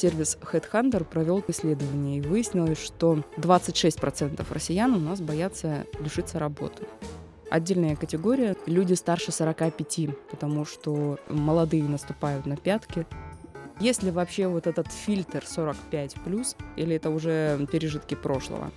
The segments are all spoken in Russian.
Сервис Headhunter провел исследование и выяснилось, что 26% россиян у нас боятся лишиться работы. Отдельная категория – люди старше 45, потому что молодые наступают на пятки, есть ли вообще вот этот фильтр 45 плюс, или это уже пережитки прошлого?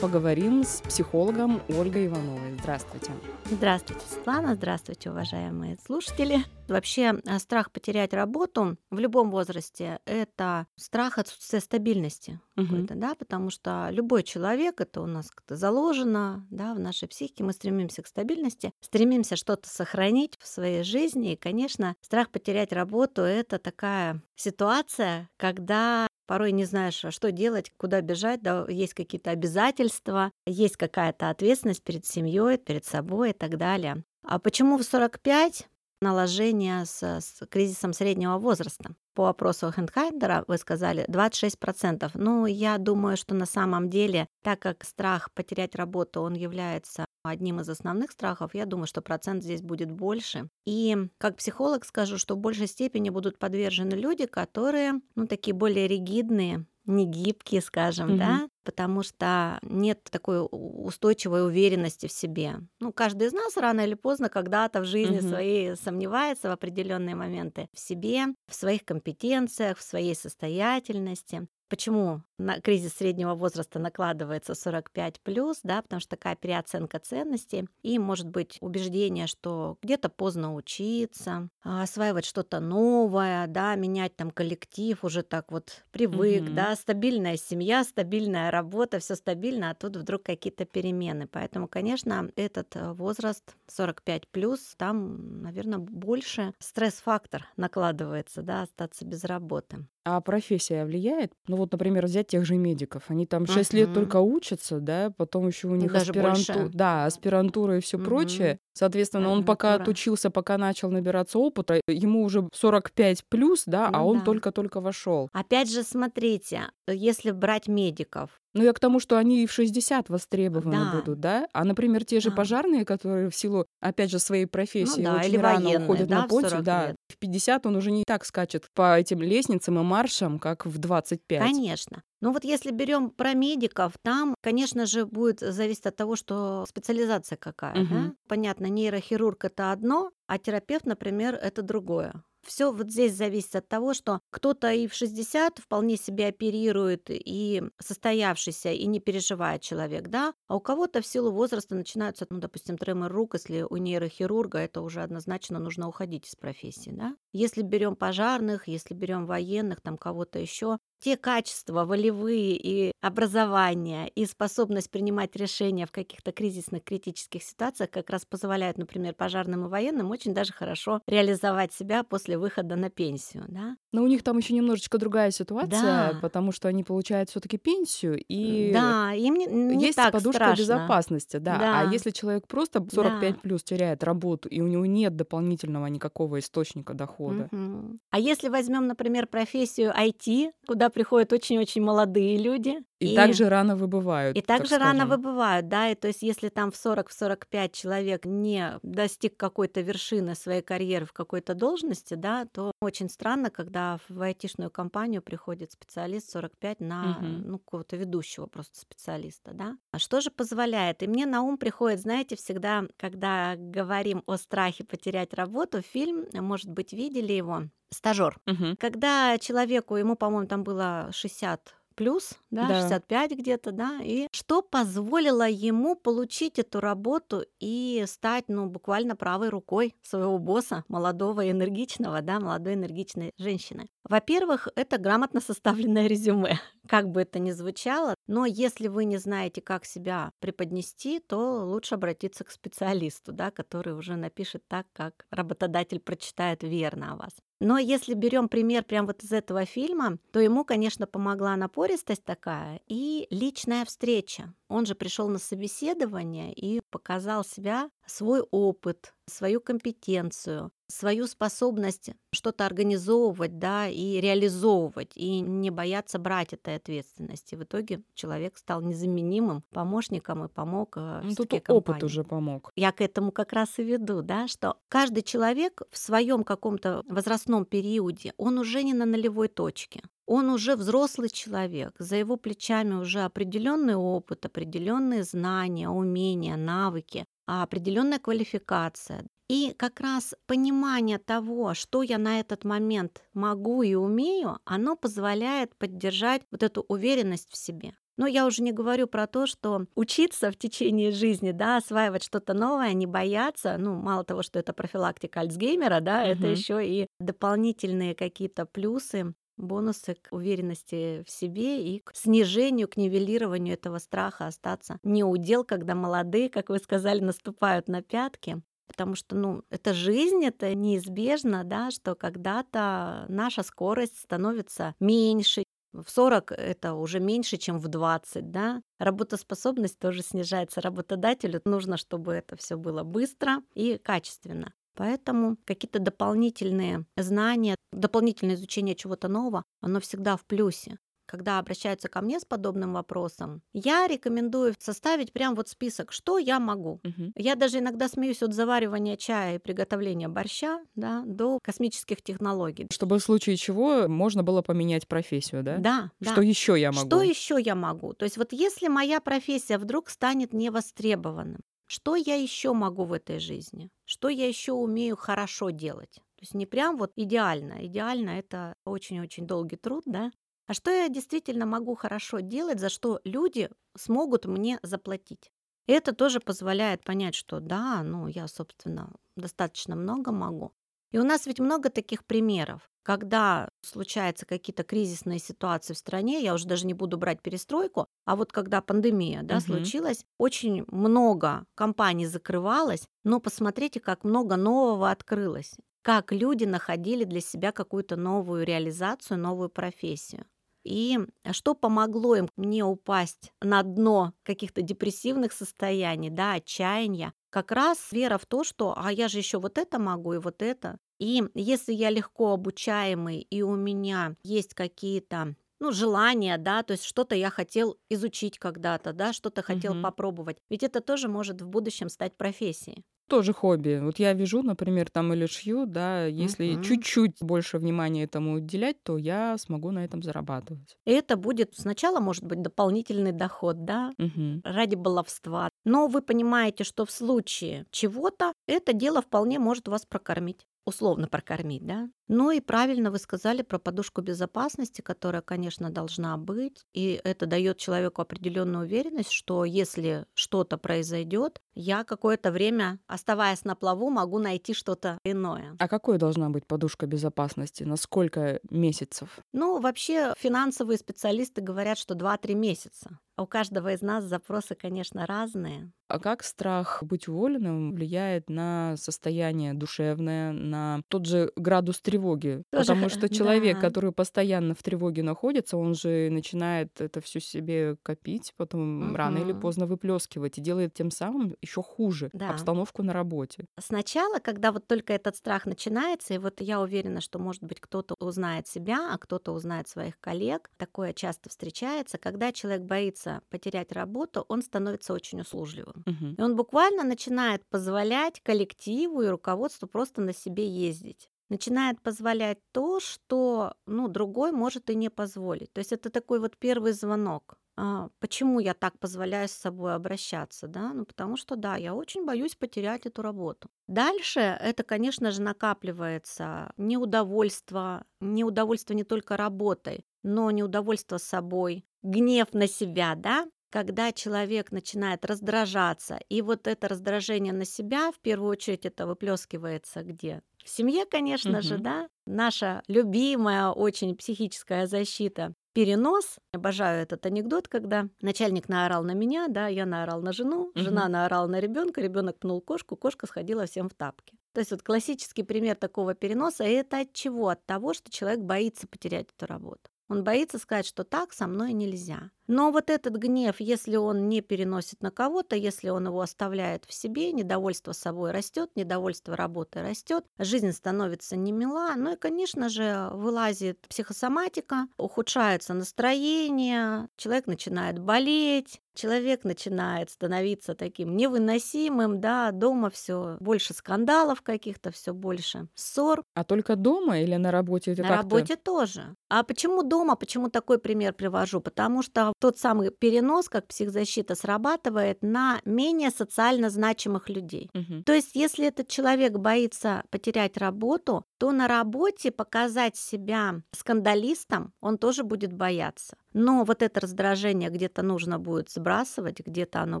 Поговорим с психологом Ольгой Ивановой. Здравствуйте. Здравствуйте, Светлана. Здравствуйте, уважаемые слушатели. Вообще, э, страх потерять работу в любом возрасте – это страх отсутствия стабильности. Угу. Да, потому что любой человек, это у нас как-то заложено да, в нашей психике, мы стремимся к стабильности, стремимся что-то сохранить в своей жизни. И, конечно, страх потерять работу – это такая ситуация, когда порой не знаешь, а что делать, куда бежать, да, есть какие-то обязательства, есть какая-то ответственность перед семьей, перед собой и так далее. А почему в 45 наложение с, с кризисом среднего возраста? По опросу Хендхайдера вы сказали 26%. Ну, я думаю, что на самом деле, так как страх потерять работу, он является одним из основных страхов, я думаю, что процент здесь будет больше. И как психолог скажу, что в большей степени будут подвержены люди, которые, ну, такие более ригидные, не гибкие, скажем, угу. да, потому что нет такой устойчивой уверенности в себе. Ну, каждый из нас рано или поздно когда-то в жизни угу. своей сомневается в определенные моменты в себе, в своих компетенциях, в своей состоятельности. Почему на кризис среднего возраста накладывается 45 плюс, да, потому что такая переоценка ценностей и может быть убеждение, что где-то поздно учиться, а, осваивать что-то новое, да, менять там коллектив, уже так вот привык, mm-hmm. да, стабильная семья, стабильная работа, все стабильно, а тут вдруг какие-то перемены. Поэтому, конечно, этот э, возраст 45 плюс, там, наверное, больше стресс-фактор накладывается, да, остаться без работы. А профессия влияет? Ну вот, например, взять тех же медиков. Они там 6 лет только учатся, да, потом еще у них Даже аспирантура, да, аспирантура и все прочее. Соответственно, он пока отучился, пока начал набираться опыта, ему уже 45 плюс, да, а ну он да. только-только вошел. Опять же, смотрите, если брать медиков, ну, я к тому, что они и в 60 востребованы да. будут, да? А, например, те же да. пожарные, которые в силу, опять же, своей профессии ну, да, очень или рано военные, уходят да, на пенсию, да, лет. в 50 он уже не так скачет по этим лестницам и маршам, как в 25. Конечно. Ну вот если берем про медиков, там, конечно же, будет зависеть от того, что специализация какая. Угу. Да? Понятно, нейрохирург это одно, а терапевт, например, это другое. Все вот здесь зависит от того, что кто-то и в 60 вполне себе оперирует и состоявшийся, и не переживает человек, да, а у кого-то в силу возраста начинаются, ну, допустим, тремор рук, если у нейрохирурга, это уже однозначно нужно уходить из профессии, да. Если берем пожарных, если берем военных, там кого-то еще, те качества волевые и образование, и способность принимать решения в каких-то кризисных, критических ситуациях как раз позволяют, например, пожарным и военным очень даже хорошо реализовать себя после выхода на пенсию. Да? Но у них там еще немножечко другая ситуация, да. потому что они получают все-таки пенсию, и да, им не, не есть так подушка страшно. безопасности. Да. да. А если человек просто 45 да. плюс теряет работу, и у него нет дополнительного никакого источника дохода. Угу. А если возьмем, например, профессию IT, куда приходят очень-очень молодые люди. И, и также рано выбывают. И также рано выбывают, да. И то есть, если там в 40-45 человек не достиг какой-то вершины своей карьеры в какой-то должности, да, то очень странно, когда в айтишную компанию приходит специалист 45 на угу. ну, какого-то ведущего просто специалиста, да. А что же позволяет? И мне на ум приходит, знаете, всегда, когда говорим о страхе потерять работу, фильм, может быть, видели его, стажер. Угу. Когда человеку, ему, по-моему, там было 60 плюс, да, да. 65 где-то, да, и что позволило ему получить эту работу и стать, ну, буквально правой рукой своего босса, молодого и энергичного, да, молодой энергичной женщины. Во-первых, это грамотно составленное резюме, как бы это ни звучало, но если вы не знаете, как себя преподнести, то лучше обратиться к специалисту, да, который уже напишет так, как работодатель прочитает верно о вас. Но если берем пример прямо вот из этого фильма, то ему, конечно, помогла напористость такая и личная встреча. Он же пришел на собеседование и показал себя, свой опыт, свою компетенцию, свою способность что-то организовывать, да, и реализовывать, и не бояться брать этой ответственности. В итоге человек стал незаменимым помощником и помог э, Ну, тут все-таки опыт компании. уже помог. Я к этому как раз и веду, да, что каждый человек в своем каком-то возрастном периоде, он уже не на нулевой точке. Он уже взрослый человек, за его плечами уже определенный опыт, определенные знания, умения, навыки, а определенная квалификация. И как раз понимание того, что я на этот момент могу и умею, оно позволяет поддержать вот эту уверенность в себе. Но я уже не говорю про то, что учиться в течение жизни, да, осваивать что-то новое, не бояться, ну, мало того, что это профилактика Альцгеймера, да, это Мгм. еще и дополнительные какие-то плюсы, бонусы к уверенности в себе и к снижению, к нивелированию этого страха остаться не удел, когда молодые, как вы сказали, наступают на пятки. Потому что, ну, это жизнь, это неизбежно, да, что когда-то наша скорость становится меньше, в 40 это уже меньше, чем в 20, да. Работоспособность тоже снижается. Работодателю нужно, чтобы это все было быстро и качественно. Поэтому какие-то дополнительные знания, дополнительное изучение чего-то нового, оно всегда в плюсе. Когда обращаются ко мне с подобным вопросом, я рекомендую составить прям вот список, что я могу. Мгм. Я даже иногда смеюсь от заваривания чая и приготовления борща да, до космических технологий. Чтобы в случае чего можно было поменять профессию, да? Да, да. Что еще я могу? Что еще я могу? То есть вот если моя профессия вдруг станет невостребованным, что я еще могу в этой жизни? Что я еще умею хорошо делать? То есть не прям вот идеально. Идеально это очень-очень долгий труд, да? А что я действительно могу хорошо делать, за что люди смогут мне заплатить? Это тоже позволяет понять, что да, ну я, собственно, достаточно много могу. И у нас ведь много таких примеров, когда случаются какие-то кризисные ситуации в стране, я уже даже не буду брать перестройку, а вот когда пандемия да, Мгм. случилась, очень много компаний закрывалось, но посмотрите, как много нового открылось, как люди находили для себя какую-то новую реализацию, новую профессию. И что помогло им не упасть на дно каких-то депрессивных состояний, да, отчаяния, как раз вера в то, что а я же еще вот это могу и вот это. И если я легко обучаемый и у меня есть какие-то ну, желания, да, то есть что-то я хотел изучить когда-то, да, что-то хотел Мгм. попробовать. Ведь это тоже может в будущем стать профессией. Тоже хобби. Вот я вяжу, например, там или шью, да, если Мгм. чуть-чуть больше внимания этому уделять, то я смогу на этом зарабатывать. И это будет сначала, может быть, дополнительный доход, да, Мгм. ради баловства. Но вы понимаете, что в случае чего-то это дело вполне может вас прокормить. Условно прокормить, да? Ну и правильно вы сказали про подушку безопасности, которая, конечно, должна быть. И это дает человеку определенную уверенность, что если что-то произойдет, я какое-то время, оставаясь на плаву, могу найти что-то иное. А какой должна быть подушка безопасности? На сколько месяцев? Ну, вообще, финансовые специалисты говорят, что 2-3 месяца. А У каждого из нас запросы, конечно, разные. А как страх быть уволенным влияет на состояние душевное, на тот же градус тревоги? Тоже Потому х- что человек, да. который постоянно в тревоге находится, он же начинает это все себе копить, потом рано или поздно выплескивать и делает тем самым еще хуже Да. обстановку на работе. Сначала, когда вот только этот страх начинается, и вот я уверена, что, может быть, кто-то узнает себя, а кто-то узнает своих коллег, такое часто встречается, когда человек боится потерять работу, он становится очень услужливым. Мгм. И он буквально начинает позволять коллективу и руководству просто на себе ездить. Начинает позволять то, что ну, другой может и не позволить. То есть это такой вот первый звонок. А, почему я так позволяю с собой обращаться? Да? Ну, потому что, да, я очень боюсь потерять эту работу. Дальше это, конечно же, накапливается неудовольство, неудовольство не только работой, но неудовольство собой, гнев на себя, да, когда человек начинает раздражаться, и вот это раздражение на себя, в первую очередь, это выплескивается где? В семье, конечно же, Мгм. да. Наша любимая очень психическая защита перенос. Обожаю этот анекдот, когда начальник наорал на меня, да, я наорал на жену, жена Мгм. наорала на ребенка, ребенок пнул кошку, кошка сходила всем в тапки. То есть вот классический пример такого переноса это от чего? От того, что человек боится потерять эту работу. Он боится сказать, что так со мной нельзя. Но вот этот гнев, если он не переносит на кого-то, если он его оставляет в себе, недовольство собой растет, недовольство работой растет, жизнь становится не мила, ну и, конечно же, вылазит психосоматика, ухудшается настроение, человек начинает болеть, человек начинает становиться таким невыносимым, да, дома все больше скандалов каких-то, все больше ссор. А только дома или на работе? Это на работе тоже. А почему дома? Почему такой пример привожу? Потому что тот самый перенос, как психзащита, срабатывает на менее социально значимых людей. Угу. То есть, если этот человек боится потерять работу, то на работе показать себя скандалистом он тоже будет бояться. Но вот это раздражение где-то нужно будет сбрасывать, где-то оно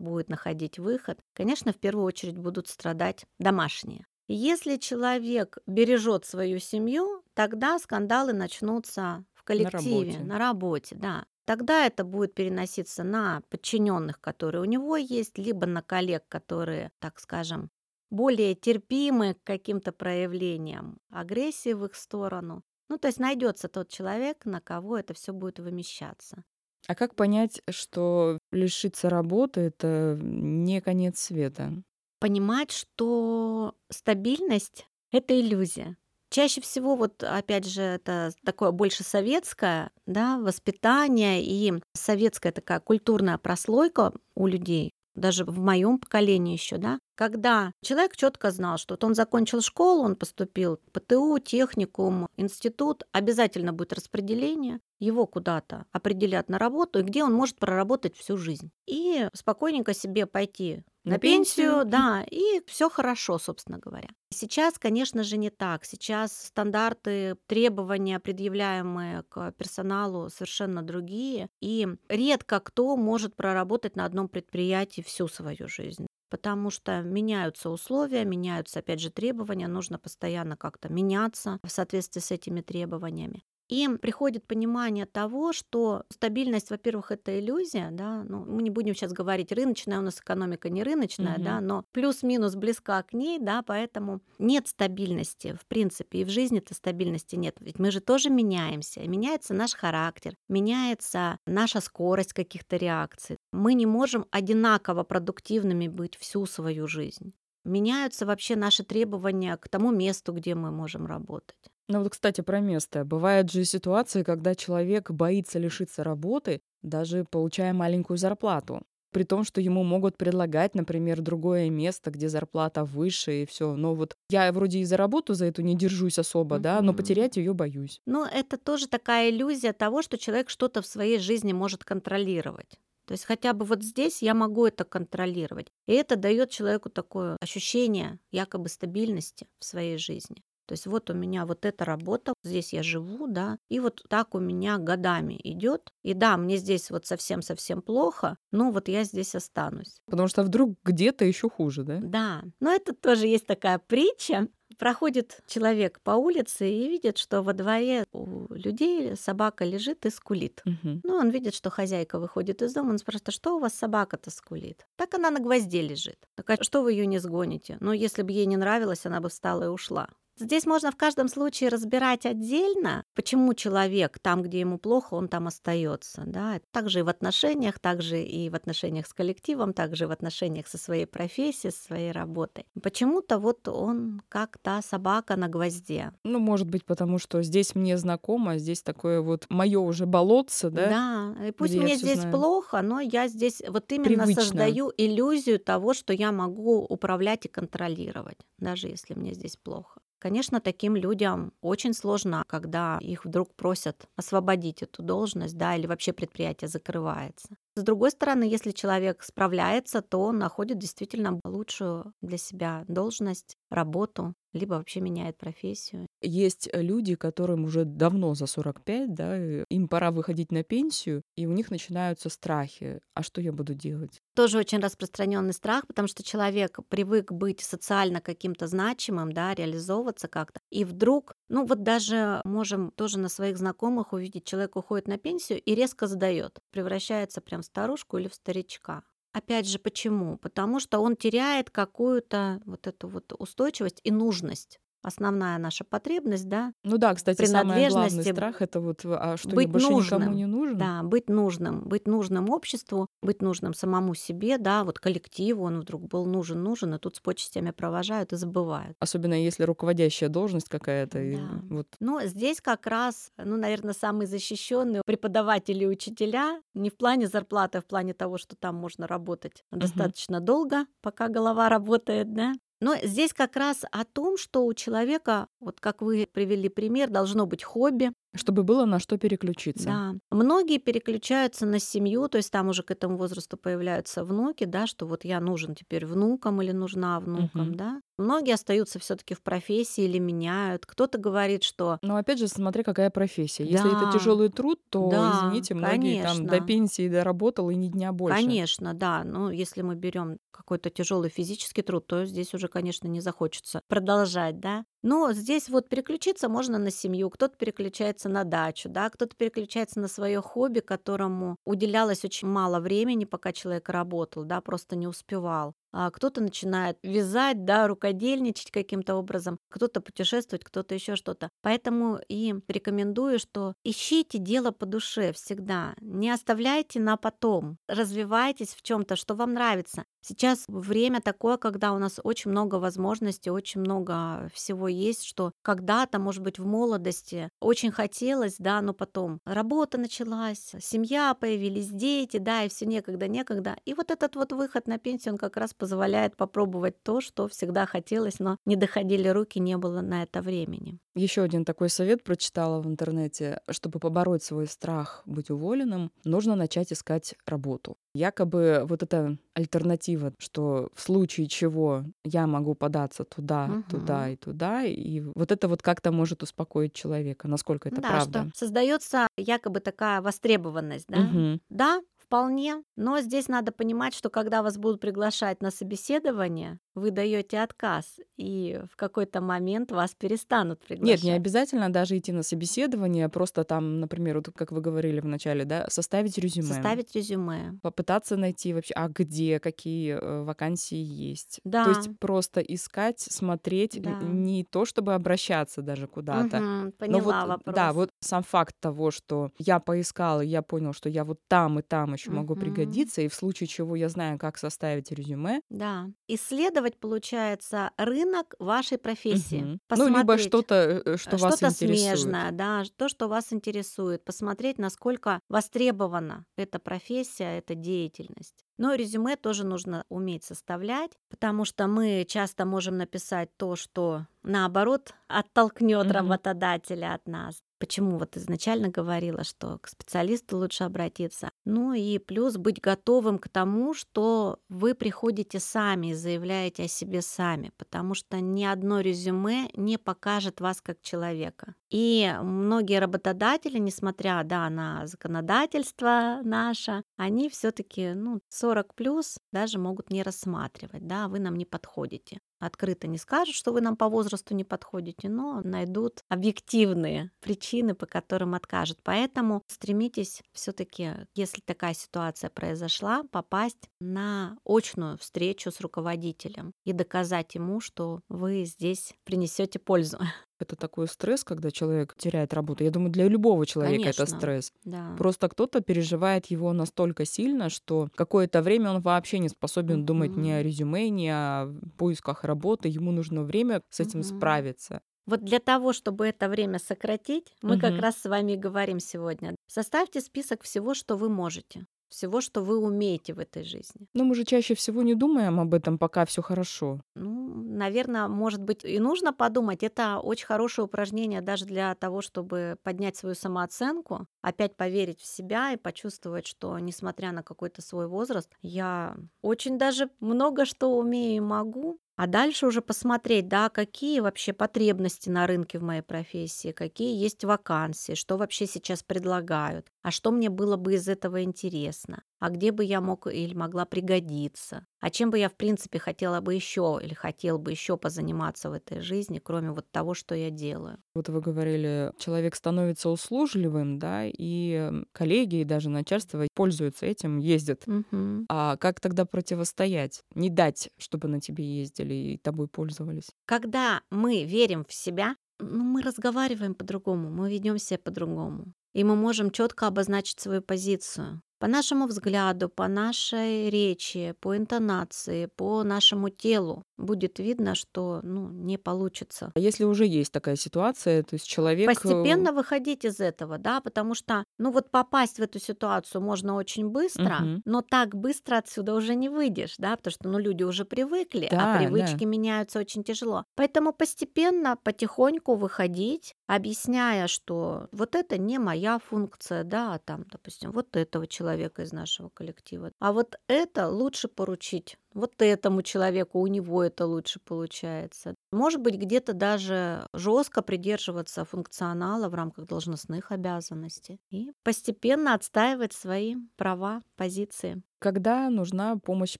будет находить выход. Конечно, в первую очередь будут страдать домашние. Если человек бережет свою семью, тогда скандалы начнутся в коллективе, на работе, на работе да. Тогда это будет переноситься на подчиненных, которые у него есть, либо на коллег, которые, так скажем, более терпимы к каким-то проявлениям агрессии в их сторону. Ну, то есть найдется тот человек, на кого это все будет вымещаться. А как понять, что лишиться работы это не конец света? Понимать, что стабильность это иллюзия. Чаще всего, вот опять же, это такое больше советское да, воспитание и советская такая культурная прослойка у людей, даже в моем поколении еще, да, когда человек четко знал, что вот он закончил школу, он поступил в ПТУ, техникум, институт, обязательно будет распределение, его куда-то определят на работу, и где он может проработать всю жизнь. И спокойненько себе пойти на, пенсию, да, и все хорошо, собственно говоря. Сейчас, конечно же, не так. Сейчас стандарты, требования, предъявляемые к персоналу, совершенно другие. И редко кто может проработать на одном предприятии всю свою жизнь потому что меняются условия, меняются, опять же, требования, нужно постоянно как-то меняться в соответствии с этими требованиями им приходит понимание того, что стабильность, во-первых, это иллюзия, да, ну, мы не будем сейчас говорить рыночная, у нас экономика не рыночная, угу. да, но плюс-минус близка к ней, да, поэтому нет стабильности, в принципе, и в жизни-то стабильности нет, ведь мы же тоже меняемся, меняется наш характер, меняется наша скорость каких-то реакций, мы не можем одинаково продуктивными быть всю свою жизнь. Меняются вообще наши требования к тому месту, где мы можем работать. Ну вот, кстати, про место. Бывают же ситуации, когда человек боится лишиться работы, даже получая маленькую зарплату. При том, что ему могут предлагать, например, другое место, где зарплата выше и все. Но вот я вроде и за работу за эту не держусь особо, да, но потерять ее боюсь. Но это тоже такая иллюзия того, что человек что-то в своей жизни может контролировать. То есть хотя бы вот здесь я могу это контролировать. И это дает человеку такое ощущение якобы стабильности в своей жизни. То есть вот у меня вот эта работа, здесь я живу, да, и вот так у меня годами идет. И да, мне здесь вот совсем-совсем плохо, но вот я здесь останусь. Потому что вдруг где-то еще хуже, да? Да, но это тоже есть такая притча. Проходит человек по улице и видит, что во дворе у людей собака лежит и скулит. Угу. Ну, он видит, что хозяйка выходит из дома, он спрашивает, а что у вас собака-то скулит? Так она на гвозде лежит. Так, а что вы ее не сгоните? Ну, если бы ей не нравилось, она бы встала и ушла. Здесь можно в каждом случае разбирать отдельно, почему человек там, где ему плохо, он там остается. Да? Также и в отношениях, также и в отношениях с коллективом, также и в отношениях со своей профессией, со своей работой. Почему-то вот он как та собака на гвозде. Ну, может быть, потому что здесь мне знакомо, здесь такое вот мое уже болотце, да? Да, и пусть мне здесь знаю. плохо, но я здесь вот именно Привычно. создаю иллюзию того, что я могу управлять и контролировать, даже если мне здесь плохо. Конечно, таким людям очень сложно, когда их вдруг просят освободить эту должность, да, или вообще предприятие закрывается. С другой стороны, если человек справляется, то он находит действительно лучшую для себя должность, работу, либо вообще меняет профессию. Есть люди, которым уже давно за 45, да, им пора выходить на пенсию, и у них начинаются страхи. А что я буду делать? Тоже очень распространенный страх, потому что человек привык быть социально каким-то значимым, да, реализовываться как-то. И вдруг, ну вот даже можем тоже на своих знакомых увидеть, человек уходит на пенсию и резко сдает, превращается прям старушку или в старичка. Опять же, почему? Потому что он теряет какую-то вот эту вот устойчивость и нужность основная наша потребность, да. Ну да, кстати, самый главный страх это вот, а что быть я больше нужным, никому не нужен? Да, быть нужным, быть нужным обществу, быть нужным самому себе, да, вот коллективу, он вдруг был нужен, нужен, и тут с почестями провожают и забывают. Особенно если руководящая должность какая-то. Да. И вот. Но здесь как раз, ну, наверное, самые защищенные преподаватели и учителя, не в плане зарплаты, а в плане того, что там можно работать uh-huh. достаточно долго, пока голова работает, да, но здесь как раз о том, что у человека, вот как вы привели пример, должно быть хобби, чтобы было на что переключиться. Да. Многие переключаются на семью, то есть там уже к этому возрасту появляются внуки, да, что вот я нужен теперь внукам или нужна внукам, угу. да. Многие остаются все-таки в профессии или меняют. Кто-то говорит, что. Но опять же, смотри, какая профессия. Да. Если это тяжелый труд, то да, извините, многие конечно. там до пенсии доработал и ни дня больше. Конечно, да. Но если мы берем какой-то тяжелый физический труд, то здесь уже, конечно, не захочется продолжать, да. Но здесь вот переключиться можно на семью, кто-то переключается на дачу, да, кто-то переключается на свое хобби, которому уделялось очень мало времени, пока человек работал, да, просто не успевал а кто-то начинает вязать, да, рукодельничать каким-то образом, кто-то путешествовать, кто-то еще что-то. Поэтому и рекомендую, что ищите дело по душе всегда, не оставляйте на потом, развивайтесь в чем-то, что вам нравится. Сейчас время такое, когда у нас очень много возможностей, очень много всего есть, что когда-то, может быть, в молодости очень хотелось, да, но потом работа началась, семья появились, дети, да, и все некогда, некогда. И вот этот вот выход на пенсию, он как раз позволяет попробовать то, что всегда хотелось, но не доходили руки, не было на это времени. Еще один такой совет прочитала в интернете. Чтобы побороть свой страх быть уволенным, нужно начать искать работу. Якобы вот эта альтернатива, что в случае чего я могу податься туда, угу. туда и туда, и вот это вот как-то может успокоить человека. Насколько это да, правда? Что создается якобы такая востребованность, да? Угу. Да, Вполне, но здесь надо понимать, что когда вас будут приглашать на собеседование, вы даете отказ, и в какой-то момент вас перестанут приглашать. Нет, не обязательно даже идти на собеседование, просто там, например, вот как вы говорили в начале, да, составить резюме. Составить резюме. Попытаться найти вообще, а где, какие э, вакансии есть. Да. То есть просто искать, смотреть, да. не то чтобы обращаться даже куда-то. Угу, поняла но вот, вопрос. Да, вот сам факт того, что я поискала, я понял, что я вот там и там еще угу. могу пригодиться, и в случае чего я знаю, как составить резюме. Да. Исследовать получается, рынок вашей профессии. Угу. Ну, либо что-то, э, что, что вас что интересует. смежное, да, то, что вас интересует. Посмотреть, насколько востребована эта профессия, эта деятельность. Но резюме тоже нужно уметь составлять, потому что мы часто можем написать то, что наоборот оттолкнет mm-hmm. работодателя от нас. Почему вот изначально говорила, что к специалисту лучше обратиться. Ну и плюс быть готовым к тому, что вы приходите сами и заявляете о себе сами, потому что ни одно резюме не покажет вас как человека. И многие работодатели, несмотря да, на законодательство наше, они все-таки ну, 40 плюс даже могут не рассматривать, да, вы нам не подходите открыто не скажут, что вы нам по возрасту не подходите, но найдут объективные причины, по которым откажут. Поэтому стремитесь все-таки, если такая ситуация произошла, попасть на очную встречу с руководителем и доказать ему, что вы здесь принесете пользу. Это такой стресс, когда человек теряет работу. Я думаю, для любого человека Конечно, это стресс. Да. Просто кто-то переживает его настолько сильно, что какое-то время он вообще не способен mm-hmm. думать ни о резюме, ни о поисках работы. Ему нужно время с этим mm-hmm. справиться. Вот для того, чтобы это время сократить, мы как раз с вами говорим сегодня. Составьте список всего, что вы можете всего, что вы умеете в этой жизни. Но мы же чаще всего не думаем об этом, пока все хорошо. Ну, наверное, может быть, и нужно подумать. Это очень хорошее упражнение даже для того, чтобы поднять свою самооценку, опять поверить в себя и почувствовать, что, несмотря на какой-то свой возраст, я очень даже много что умею и могу, а дальше уже посмотреть, да, какие вообще потребности на рынке в моей профессии, какие есть вакансии, что вообще сейчас предлагают. А что мне было бы из этого интересно, а где бы я мог или могла пригодиться, а чем бы я, в принципе, хотела бы еще или хотел бы еще позаниматься в этой жизни, кроме вот того, что я делаю. Вот вы говорили, человек становится услужливым, да, и коллеги, и даже начальство пользуются этим, ездят. Угу. А как тогда противостоять? Не дать, чтобы на тебе ездили и тобой пользовались? Когда мы верим в себя, ну, мы разговариваем по-другому, мы ведем себя по-другому. И мы можем четко обозначить свою позицию. По нашему взгляду, по нашей речи, по интонации, по нашему телу будет видно, что ну, не получится. А если уже есть такая ситуация, то есть человек... Постепенно выходить из этого, да, потому что, ну вот попасть в эту ситуацию можно очень быстро, Мгм. но так быстро отсюда уже не выйдешь, да, потому что, ну, люди уже привыкли, Да, а да. привычки меняются очень тяжело. Поэтому постепенно, потихоньку выходить, объясняя, что вот это не моя функция, да, а там, допустим, вот этого человека из нашего коллектива. А вот это лучше поручить вот этому человеку, у него это лучше получается. Может быть, где-то даже жестко придерживаться функционала в рамках должностных обязанностей и постепенно отстаивать свои права, позиции. Когда нужна помощь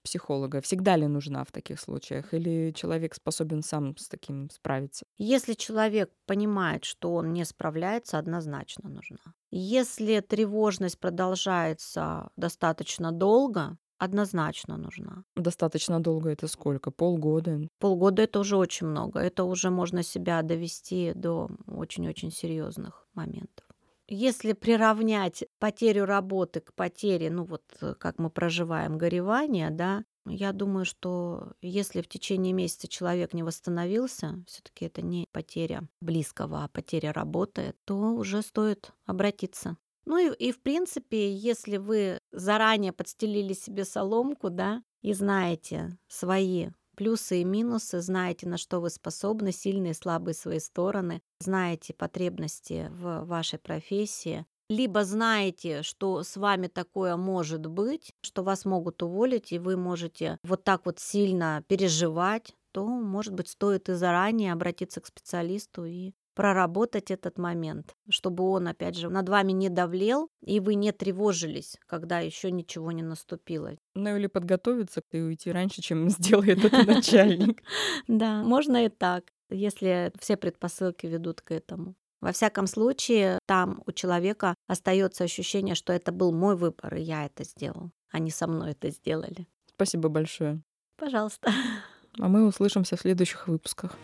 психолога? Всегда ли нужна в таких случаях? Или человек способен сам с таким справиться? Если человек понимает, что он не справляется, однозначно нужна. Если тревожность продолжается достаточно долго, однозначно нужна. Достаточно долго это сколько? Полгода? Полгода это уже очень много. Это уже можно себя довести до очень-очень серьезных моментов. Если приравнять потерю работы к потере, ну вот э, как мы проживаем горевание, да, я думаю, что если в течение месяца человек не восстановился, все-таки это не потеря близкого, а потеря работы, то уже стоит обратиться. Ну и, и в принципе, если вы заранее подстелили себе соломку, да, и знаете свои плюсы и минусы, знаете, на что вы способны, сильные и слабые свои стороны, знаете потребности в вашей профессии, либо знаете, что с вами такое может быть, что вас могут уволить, и вы можете вот так вот сильно переживать, то, может быть, стоит и заранее обратиться к специалисту и проработать этот момент, чтобы он, опять же, над вами не давлел, и вы не тревожились, когда еще ничего не наступило. Ну или подготовиться и уйти раньше, чем сделает это начальник. Да, можно и так, если все предпосылки ведут к этому. Во всяком случае, там у человека остается ощущение, что это был мой выбор, и я это сделал, а не со мной это сделали. Спасибо большое. Пожалуйста. А мы услышимся в следующих выпусках.